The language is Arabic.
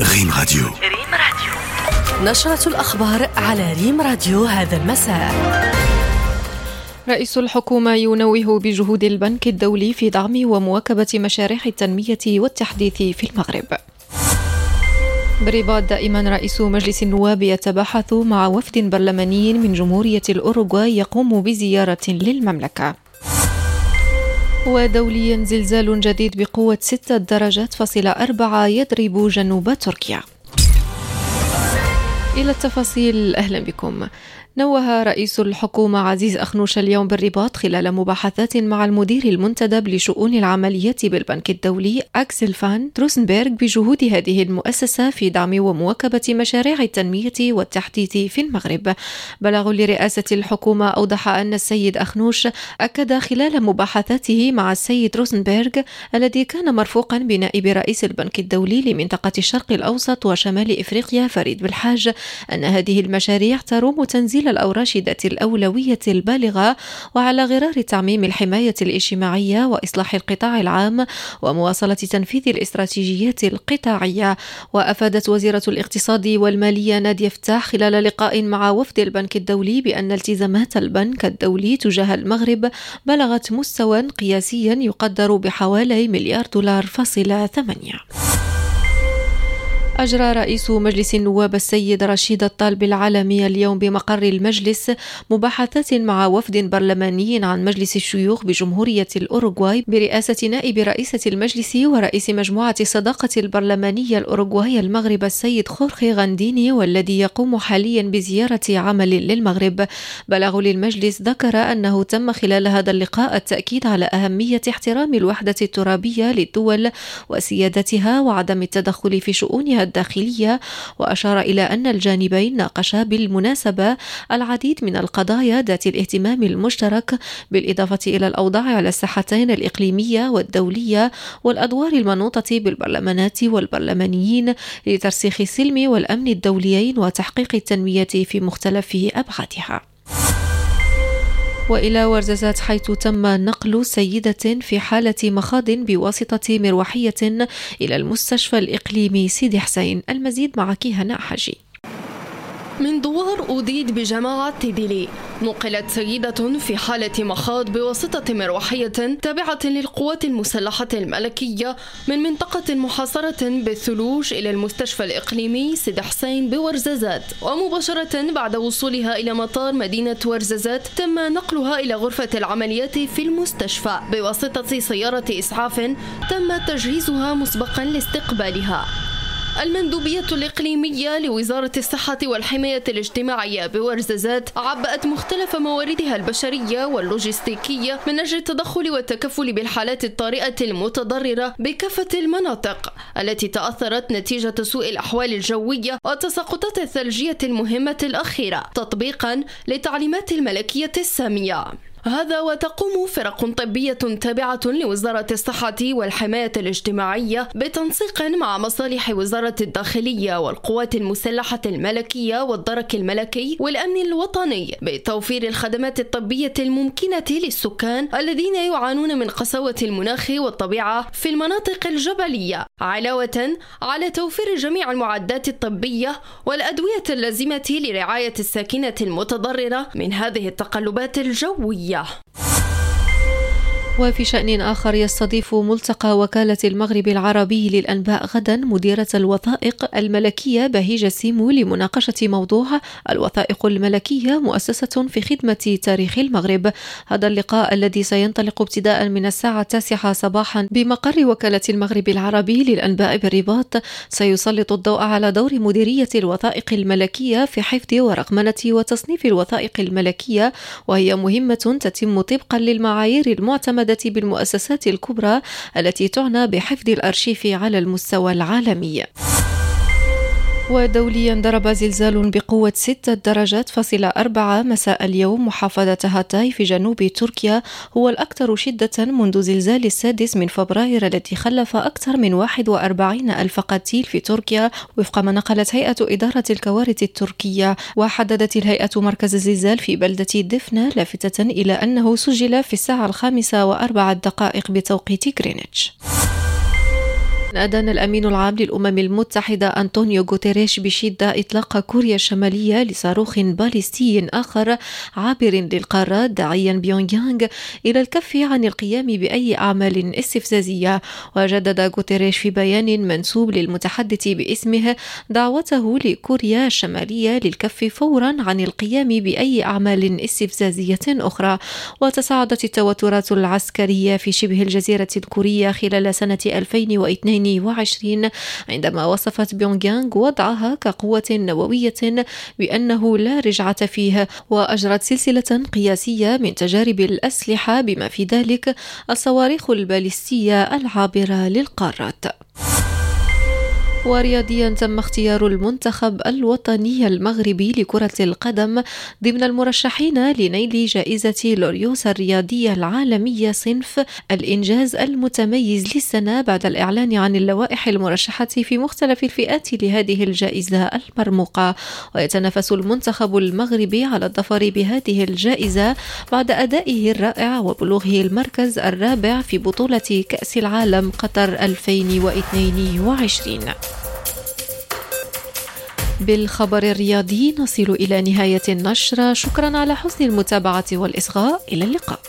ريم راديو ريم راديو نشرة الأخبار على ريم راديو هذا المساء رئيس الحكومة ينوه بجهود البنك الدولي في دعم ومواكبة مشاريع التنمية والتحديث في المغرب. برباط دائما رئيس مجلس النواب يتباحث مع وفد برلماني من جمهورية الأوروغواي يقوم بزيارة للمملكة. ودوليا زلزال جديد بقوة ستة درجات فاصلة أربعة يضرب جنوب تركيا. إلى التفاصيل أهلا بكم. نوه رئيس الحكومة عزيز أخنوش اليوم بالرباط خلال مباحثات مع المدير المنتدب لشؤون العمليات بالبنك الدولي أكسل فان تروسنبرغ بجهود هذه المؤسسة في دعم ومواكبة مشاريع التنمية والتحديث في المغرب. بلاغ لرئاسة الحكومة أوضح أن السيد أخنوش أكد خلال مباحثاته مع السيد روسنبرغ الذي كان مرفوقا بنائب رئيس البنك الدولي لمنطقة الشرق الأوسط وشمال إفريقيا فريد بالحاج أن هذه المشاريع تروم تنزيل الأوراش ذات الأولوية البالغة وعلى غرار تعميم الحماية الاجتماعية وإصلاح القطاع العام ومواصلة تنفيذ الاستراتيجيات القطاعية. وأفادت وزيرة الاقتصاد والمالية نادية فتاح خلال لقاء مع وفد البنك الدولي بأن التزامات البنك الدولي تجاه المغرب بلغت مستوى قياسيا يقدر بحوالي مليار دولار فاصلة ثمانية. أجرى رئيس مجلس النواب السيد رشيد الطالب العالمي اليوم بمقر المجلس مباحثات مع وفد برلماني عن مجلس الشيوخ بجمهورية الأوروغواي برئاسة نائب رئيسة المجلس ورئيس مجموعة الصداقة البرلمانية الأوروغواي المغرب السيد خورخي غانديني والذي يقوم حاليا بزيارة عمل للمغرب. بلغ للمجلس ذكر أنه تم خلال هذا اللقاء التأكيد على أهمية احترام الوحدة الترابية للدول وسيادتها وعدم التدخل في شؤونها الداخلية وأشار إلى أن الجانبين ناقشا بالمناسبة العديد من القضايا ذات الاهتمام المشترك بالإضافة إلى الأوضاع على الساحتين الإقليمية والدولية والأدوار المنوطة بالبرلمانات والبرلمانيين لترسيخ السلم والأمن الدوليين وتحقيق التنمية في مختلف أبعادها. وإلى ورزازات حيث تم نقل سيدة في حالة مخاض بواسطة مروحية إلى المستشفى الإقليمي سيدي حسين. المزيد مع كيهنا حجي من دوار أوديد بجماعة تيديلي نقلت سيدة في حالة مخاض بواسطة مروحية تابعة للقوات المسلحة الملكية من منطقة محاصرة بالثلوج إلى المستشفى الإقليمي سيد حسين بورزازات. ومباشرة بعد وصولها إلى مطار مدينة ورزازات تم نقلها إلى غرفة العمليات في المستشفى. بواسطة سيارة إسعاف تم تجهيزها مسبقا لاستقبالها. المندوبية الإقليمية لوزارة الصحة والحماية الاجتماعية بورزازات عبأت مختلف مواردها البشرية واللوجستيكية من أجل التدخل والتكفل بالحالات الطارئة المتضررة بكافة المناطق التي تأثرت نتيجة سوء الأحوال الجوية والتساقطات الثلجية المهمة الأخيرة تطبيقا لتعليمات الملكية السامية. هذا وتقوم فرق طبية تابعة لوزارة الصحة والحماية الاجتماعية بتنسيق مع مصالح وزارة الداخلية والقوات المسلحة الملكية والدرك الملكي والأمن الوطني بتوفير الخدمات الطبية الممكنة للسكان الذين يعانون من قساوة المناخ والطبيعة في المناطق الجبلية علاوة على توفير جميع المعدات الطبية والأدوية اللازمة لرعاية الساكنة المتضررة من هذه التقلبات الجوية. Ja. وفي شأن آخر يستضيف ملتقى وكالة المغرب العربي للأنباء غدا مديرة الوثائق الملكية بهيجة سيمو لمناقشة موضوع الوثائق الملكية مؤسسة في خدمة تاريخ المغرب. هذا اللقاء الذي سينطلق ابتداء من الساعة التاسعة صباحا بمقر وكالة المغرب العربي للأنباء بالرباط. سيسلط الضوء على دور مديرية الوثائق الملكية في حفظ ورقمنة وتصنيف الوثائق الملكية وهي مهمة تتم طبقا للمعايير المعتمدة المساعدة بالمؤسسات الكبرى التي تعنى بحفظ الأرشيف على المستوى العالمي. ودوليا ضرب زلزال بقوة ستة درجات فاصلة أربعة مساء اليوم. محافظة هاتاي في جنوب تركيا هو الأكثر شدة منذ زلزال السادس من فبراير الذي خلف أكثر من 41 ألف قتيل في تركيا. وفق ما نقلت هيئة إدارة الكوارث التركية وحددت الهيئة مركز الزلزال في بلدة دفنة لافتة إلى أنه سجل في الساعة الخامسة وأربع دقائق بتوقيت غرينتش. أدان الأمين العام للأمم المتحدة أنطونيو غوتيريش بشدة إطلاق كوريا الشمالية لصاروخ باليستي آخر عابر للقارات داعيا بيونغ يانغ إلى الكف عن القيام بأي أعمال استفزازية. وجدد غوتيريش في بيان منسوب للمتحدث باسمه دعوته لكوريا الشمالية للكف فورا عن القيام بأي أعمال استفزازية أخرى. وتصاعدت التوترات العسكرية في شبه الجزيرة الكورية خلال سنة 2022 عندما وصفت بيونغ يانغ وضعها كقوة نووية بأنه لا رجعة فيه وأجرت سلسلة قياسية من تجارب الأسلحة بما في ذلك الصواريخ البالستية العابرة للقارات. ورياضيا تم اختيار المنتخب الوطني المغربي لكرة القدم ضمن المرشحين لنيل جائزة لوريوس الرياضية العالمية صنف الإنجاز المتميز للسنة بعد الإعلان عن اللوائح المرشحة في مختلف الفئات لهذه الجائزة المرموقة. ويتنافس المنتخب المغربي على الظفر بهذه الجائزة بعد أدائه الرائع وبلوغه المركز الرابع في بطولة كأس العالم قطر 2022 بالخبر الرياضي نصل إلى نهاية النشرة. شكرا على حسن المتابعة والإصغاء. إلى اللقاء.